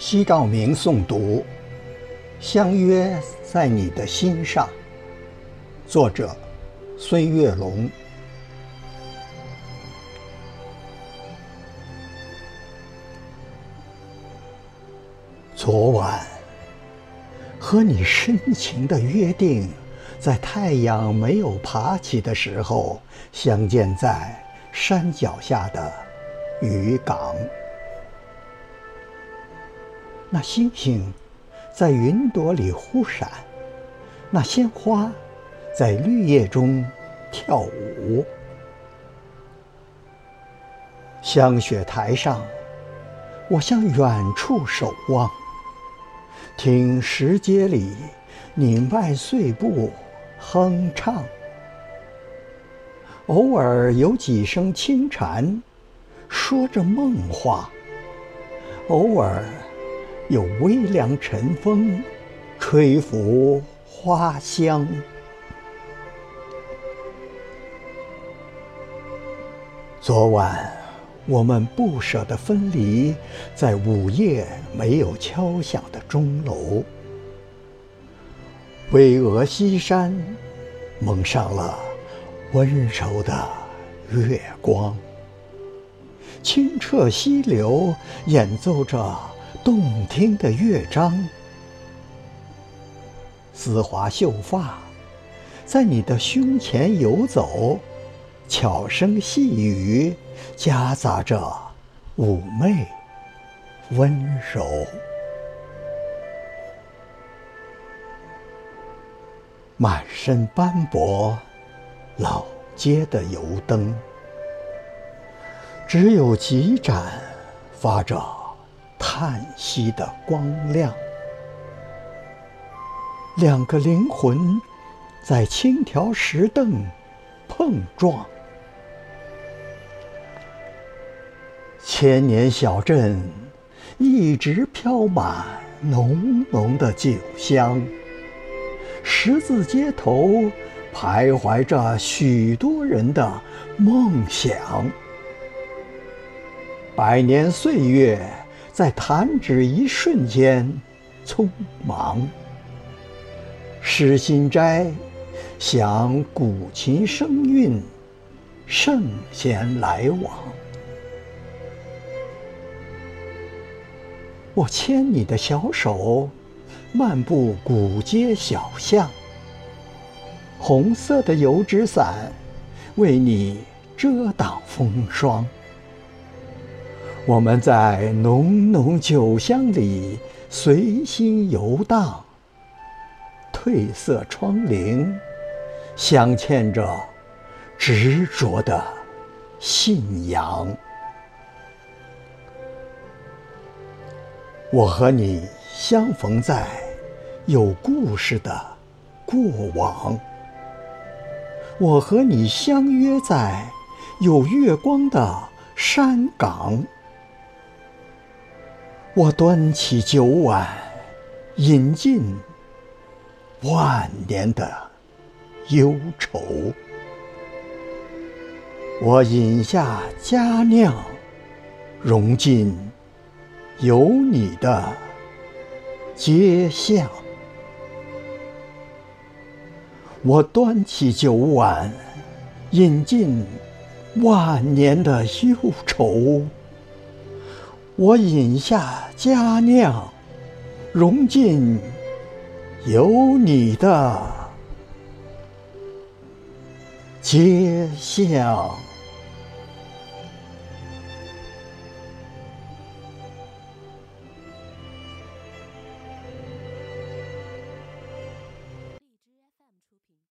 西道明诵读，相约在你的心上。作者：孙月龙。昨晚和你深情的约定，在太阳没有爬起的时候，相见在山脚下的渔港。那星星在云朵里忽闪，那鲜花在绿叶中跳舞。香雪台上，我向远处守望，听石阶里你迈碎步哼唱。偶尔有几声轻蝉，说着梦话；偶尔。有微凉晨风，吹拂花香。昨晚我们不舍得分离，在午夜没有敲响的钟楼，巍峨西山蒙上了温柔的月光，清澈溪流演奏着。动听的乐章，丝滑秀发在你的胸前游走，悄声细语夹杂着妩媚温柔。满身斑驳，老街的油灯，只有几盏发着。叹息的光亮，两个灵魂在轻条石凳碰撞。千年小镇一直飘满浓浓的酒香，十字街头徘徊着许多人的梦想，百年岁月。在弹指一瞬间，匆忙。诗心斋，想古琴声韵，圣贤来往。我牵你的小手，漫步古街小巷。红色的油纸伞，为你遮挡风霜。我们在浓浓酒香里随心游荡，褪色窗棂，镶嵌着执着的信仰。我和你相逢在有故事的过往，我和你相约在有月光的山岗。我端起酒碗，饮尽万年的忧愁。我饮下佳酿，融进有你的街巷。我端起酒碗，饮尽万年的忧愁。我饮下佳酿，融进有你的街巷。